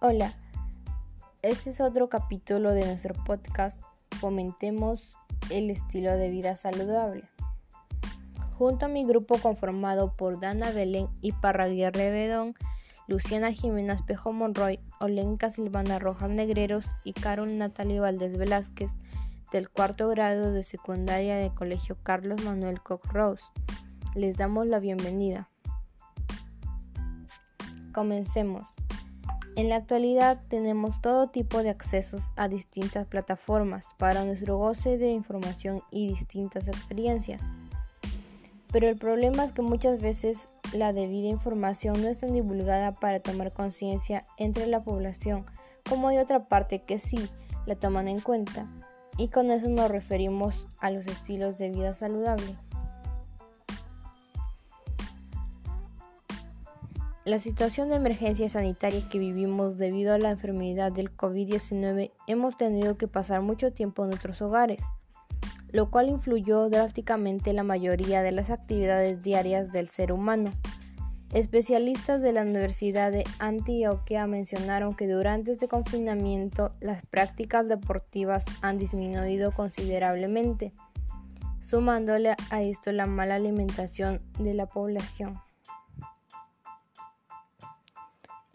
Hola, este es otro capítulo de nuestro podcast Fomentemos el estilo de vida saludable. Junto a mi grupo conformado por Dana Belén y Parraguirre Bedón, Luciana Jiménez Espejo Monroy, Olenka Silvana Rojas Negreros y Carol Natalie Valdés Velázquez del cuarto grado de secundaria del Colegio Carlos Manuel Koch Rose. Les damos la bienvenida. Comencemos. En la actualidad tenemos todo tipo de accesos a distintas plataformas para nuestro goce de información y distintas experiencias. Pero el problema es que muchas veces la debida información no es tan divulgada para tomar conciencia entre la población, como hay otra parte que sí la toman en cuenta, y con eso nos referimos a los estilos de vida saludable. La situación de emergencia sanitaria que vivimos debido a la enfermedad del COVID-19 hemos tenido que pasar mucho tiempo en nuestros hogares, lo cual influyó drásticamente en la mayoría de las actividades diarias del ser humano. Especialistas de la Universidad de Antioquia mencionaron que durante este confinamiento las prácticas deportivas han disminuido considerablemente, sumándole a esto la mala alimentación de la población.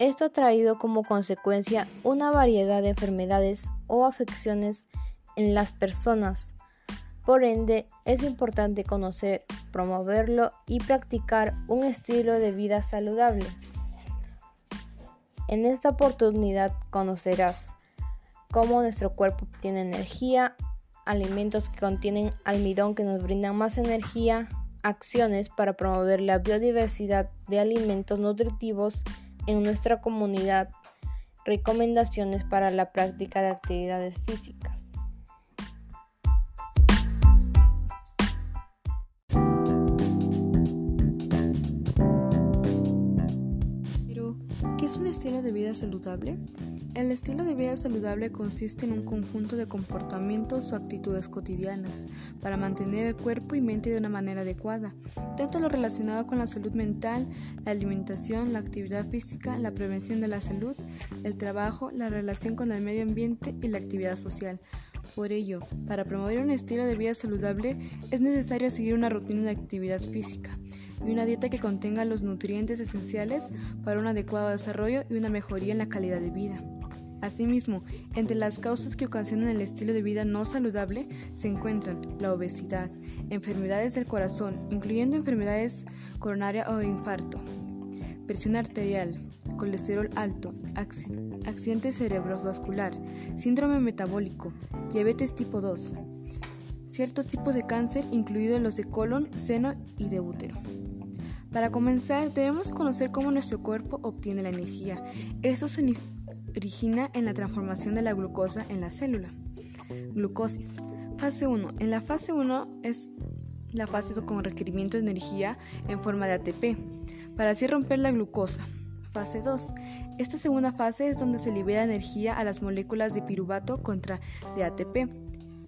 Esto ha traído como consecuencia una variedad de enfermedades o afecciones en las personas. Por ende, es importante conocer, promoverlo y practicar un estilo de vida saludable. En esta oportunidad conocerás cómo nuestro cuerpo obtiene energía, alimentos que contienen almidón que nos brindan más energía, acciones para promover la biodiversidad de alimentos nutritivos en nuestra comunidad recomendaciones para la práctica de actividades físicas. ¿Qué es un estilo de vida saludable? El estilo de vida saludable consiste en un conjunto de comportamientos o actitudes cotidianas para mantener el cuerpo y mente de una manera adecuada, tanto lo relacionado con la salud mental, la alimentación, la actividad física, la prevención de la salud, el trabajo, la relación con el medio ambiente y la actividad social. Por ello, para promover un estilo de vida saludable es necesario seguir una rutina de actividad física y una dieta que contenga los nutrientes esenciales para un adecuado desarrollo y una mejoría en la calidad de vida. Asimismo, entre las causas que ocasionan el estilo de vida no saludable se encuentran la obesidad, enfermedades del corazón, incluyendo enfermedades coronarias o infarto, presión arterial, colesterol alto, accidente cerebrovascular, síndrome metabólico, diabetes tipo 2, ciertos tipos de cáncer, incluidos los de colon, seno y de útero. Para comenzar, debemos conocer cómo nuestro cuerpo obtiene la energía. Esto significa origina en la transformación de la glucosa en la célula. Glucosis. Fase 1. En la fase 1 es la fase con requerimiento de energía en forma de ATP, para así romper la glucosa. Fase 2. Esta segunda fase es donde se libera energía a las moléculas de piruvato contra de ATP.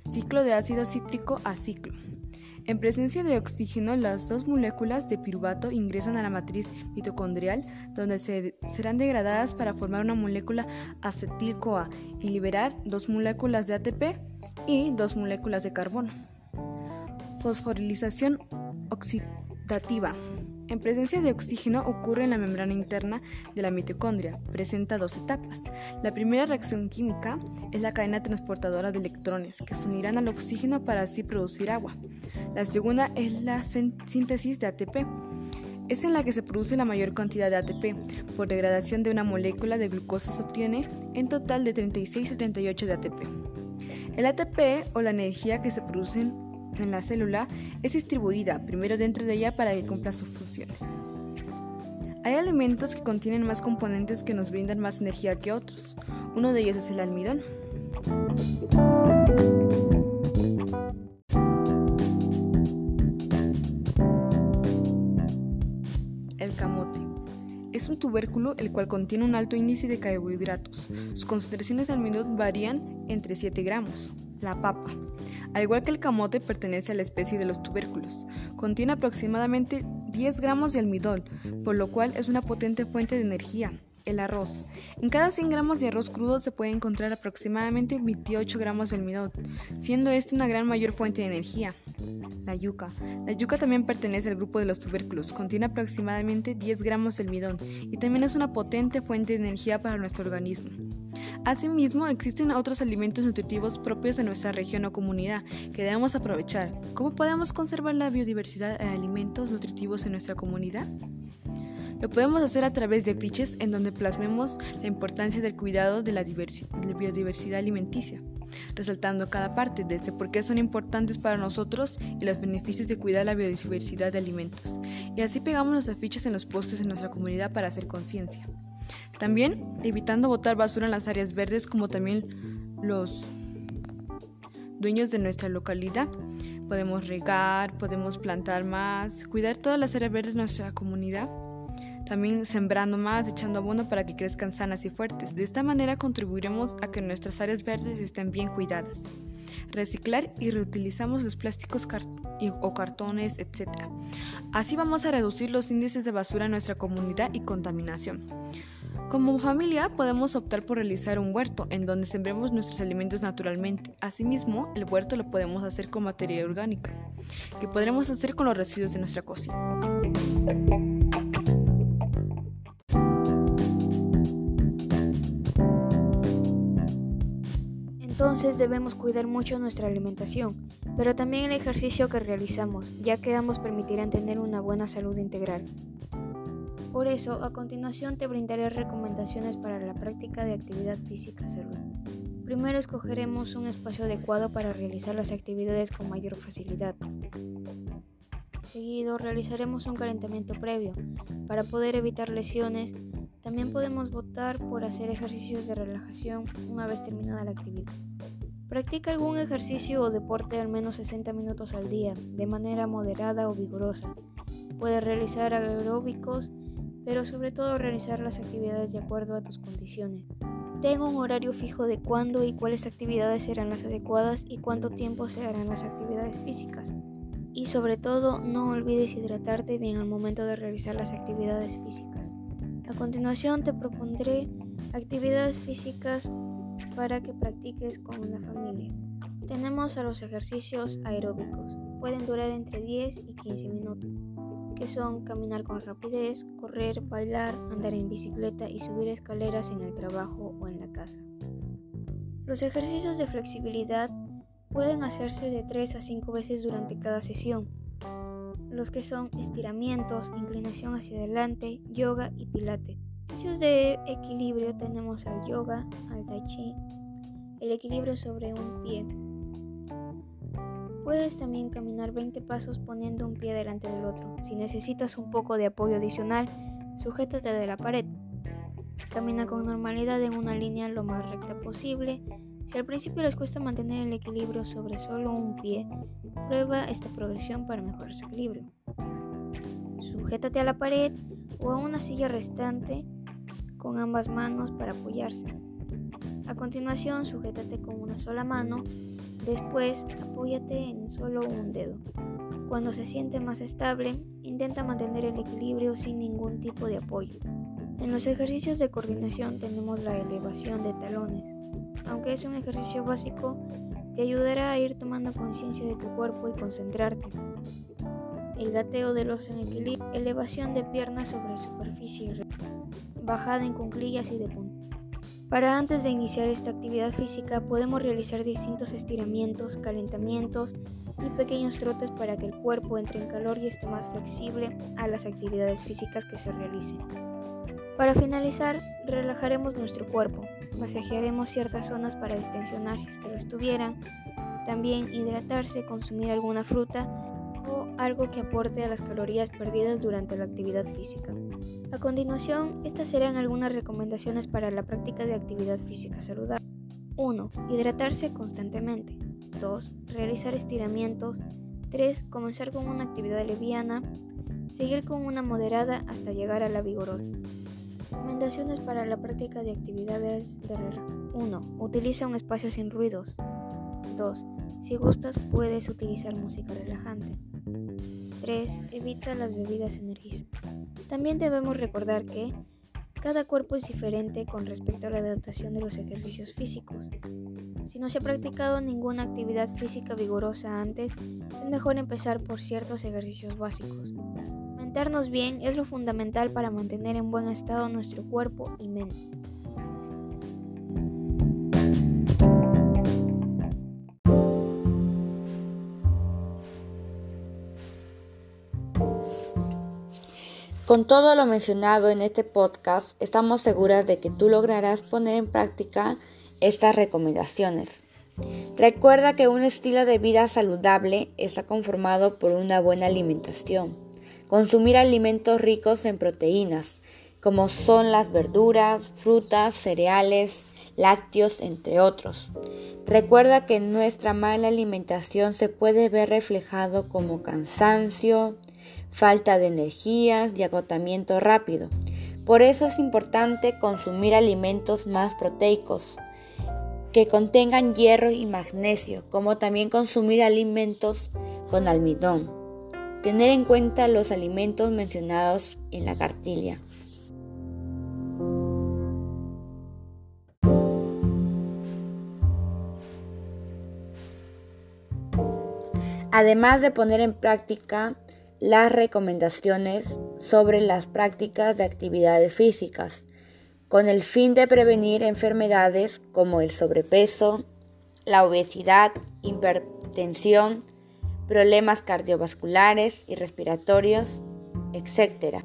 Ciclo de ácido cítrico a ciclo. En presencia de oxígeno, las dos moléculas de piruvato ingresan a la matriz mitocondrial, donde se, serán degradadas para formar una molécula acetil-CoA y liberar dos moléculas de ATP y dos moléculas de carbono. Fosforilización oxidativa. En presencia de oxígeno ocurre en la membrana interna de la mitocondria. Presenta dos etapas. La primera reacción química es la cadena transportadora de electrones que se unirán al oxígeno para así producir agua. La segunda es la síntesis de ATP. Es en la que se produce la mayor cantidad de ATP. Por degradación de una molécula de glucosa se obtiene en total de 36 a 38 de ATP. El ATP o la energía que se produce en la célula es distribuida primero dentro de ella para que cumpla sus funciones. Hay alimentos que contienen más componentes que nos brindan más energía que otros. Uno de ellos es el almidón. El camote. Es un tubérculo el cual contiene un alto índice de carbohidratos. Sus concentraciones de almidón varían entre 7 gramos. La papa. Al igual que el camote, pertenece a la especie de los tubérculos. Contiene aproximadamente 10 gramos de almidón, por lo cual es una potente fuente de energía. El arroz. En cada 100 gramos de arroz crudo se puede encontrar aproximadamente 28 gramos de almidón, siendo este una gran mayor fuente de energía. La yuca. La yuca también pertenece al grupo de los tubérculos, contiene aproximadamente 10 gramos de almidón y también es una potente fuente de energía para nuestro organismo. Asimismo, existen otros alimentos nutritivos propios de nuestra región o comunidad que debemos aprovechar. ¿Cómo podemos conservar la biodiversidad de alimentos nutritivos en nuestra comunidad? Lo podemos hacer a través de fiches en donde plasmemos la importancia del cuidado de la, biodiversidad alimenticia, resaltando cada parte desde por qué son importantes para nosotros y los beneficios de cuidar la biodiversidad de alimentos. Y así pegamos los afiches en los postes de nuestra comunidad para hacer conciencia. También evitando botar basura en las áreas verdes como también los dueños de nuestra localidad. Podemos regar, podemos plantar más, cuidar todas las áreas verdes de nuestra comunidad también sembrando más, echando abono para que crezcan sanas y fuertes. De esta manera contribuiremos a que nuestras áreas verdes estén bien cuidadas. Reciclar y reutilizamos los plásticos o cartones, etc. Así vamos a reducir los índices de basura en nuestra comunidad y contaminación. Como familia podemos optar por realizar un huerto en donde sembremos nuestros alimentos naturalmente. Asimismo, el huerto lo podemos hacer con materia orgánica, que podremos hacer con los residuos de nuestra cocina. Entonces debemos cuidar mucho nuestra alimentación, pero también el ejercicio que realizamos, ya que ambos permitirán tener una buena salud integral. Por eso, a continuación te brindaré recomendaciones para la práctica de actividad física salud. Primero escogeremos un espacio adecuado para realizar las actividades con mayor facilidad. Seguido realizaremos un calentamiento previo para poder evitar lesiones también podemos votar por hacer ejercicios de relajación una vez terminada la actividad. Practica algún ejercicio o deporte al menos 60 minutos al día, de manera moderada o vigorosa. Puedes realizar aeróbicos, pero sobre todo realizar las actividades de acuerdo a tus condiciones. Tengo un horario fijo de cuándo y cuáles actividades serán las adecuadas y cuánto tiempo se harán las actividades físicas. Y sobre todo, no olvides hidratarte bien al momento de realizar las actividades físicas. A continuación te propondré actividades físicas para que practiques con la familia. Tenemos a los ejercicios aeróbicos. Pueden durar entre 10 y 15 minutos, son caminar con rapidez, correr, bailar, andar en bicicleta y subir escaleras en el trabajo o en la casa. Los ejercicios de flexibilidad pueden hacerse de 3 a 5 veces durante cada sesión los que son estiramientos, inclinación hacia adelante, yoga y pilates. Ejercicios de equilibrio tenemos al yoga, al tai chi, el equilibrio sobre un pie. Puedes también caminar 20 pasos poniendo un pie delante del otro. Si necesitas un poco de apoyo adicional, sujétate de la pared. Camina con normalidad en una línea lo más recta posible si al principio les cuesta mantener el equilibrio sobre solo un pie, prueba esta progresión para mejorar su equilibrio. Sujétate a la pared o a una silla restante con ambas manos para apoyarse. A continuación, sujétate con una sola mano, después apóyate en solo un dedo. Cuando se siente más estable, intenta mantener el equilibrio sin ningún tipo de apoyo. En los ejercicios de coordinación tenemos la elevación de talones, aunque es un ejercicio básico, te ayudará a ir tomando conciencia de tu cuerpo y concentrarte. El gateo del oso en equilibrio, elevación de piernas sobre superficie bajada en cunclillas y de punta. Para antes de iniciar esta actividad física podemos realizar distintos estiramientos, calentamientos y pequeños trotes para que el cuerpo entre en calor y esté más flexible a las actividades físicas que se realicen. Para finalizar, relajaremos nuestro cuerpo, masajearemos ciertas zonas para distensionar si es que lo estuvieran, también hidratarse, consumir alguna fruta o algo que aporte a las calorías perdidas durante la actividad física. A continuación, estas serán algunas recomendaciones para la práctica de actividad física saludable. 1. Hidratarse constantemente. 2. Realizar estiramientos. 3. Comenzar con una actividad liviana. Seguir con una moderada hasta llegar a la vigorosa. Recomendaciones para la práctica de actividades de relajación. 1. Utiliza un espacio sin ruidos. 2. Si gustas, puedes utilizar música relajante. 3. Evita las bebidas energizantes. También debemos recordar que Cada cuerpo es diferente con respecto a la adaptación de los ejercicios físicos. Si no se ha practicado ninguna actividad física vigorosa antes, es mejor empezar por ciertos ejercicios básicos. Mentarnos bien es lo fundamental para mantener en buen estado nuestro cuerpo y mente. Con todo lo mencionado en este podcast, estamos seguras de que tú lograrás poner en práctica estas recomendaciones. Recuerda que un estilo de vida saludable está conformado por una buena alimentación. Consumir alimentos ricos en proteínas, como son las verduras, frutas, cereales, lácteos, entre otros. Recuerda que nuestra mala alimentación se puede ver reflejado como cansancio, falta de energías y agotamiento rápido. Por eso es importante consumir alimentos más proteicos, que contengan hierro y magnesio, como también consumir alimentos con almidón. Tener en cuenta los alimentos mencionados en la cartilla. Además de poner en práctica las recomendaciones sobre las prácticas de actividades físicas, con el fin de prevenir enfermedades como el sobrepeso, la obesidad, hipertensión, problemas cardiovasculares y respiratorios, etc.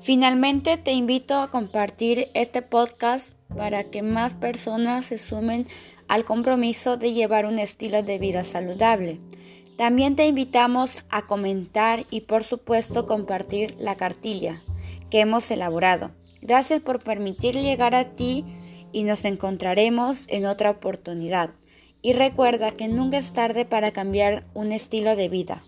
Finalmente te invito a compartir este podcast para que más personas se sumen al compromiso de llevar un estilo de vida saludable. También te invitamos a comentar y por supuesto compartir la cartilla que hemos elaborado. Gracias por permitir llegar a ti y nos encontraremos en otra oportunidad. Y recuerda que nunca es tarde para cambiar un estilo de vida.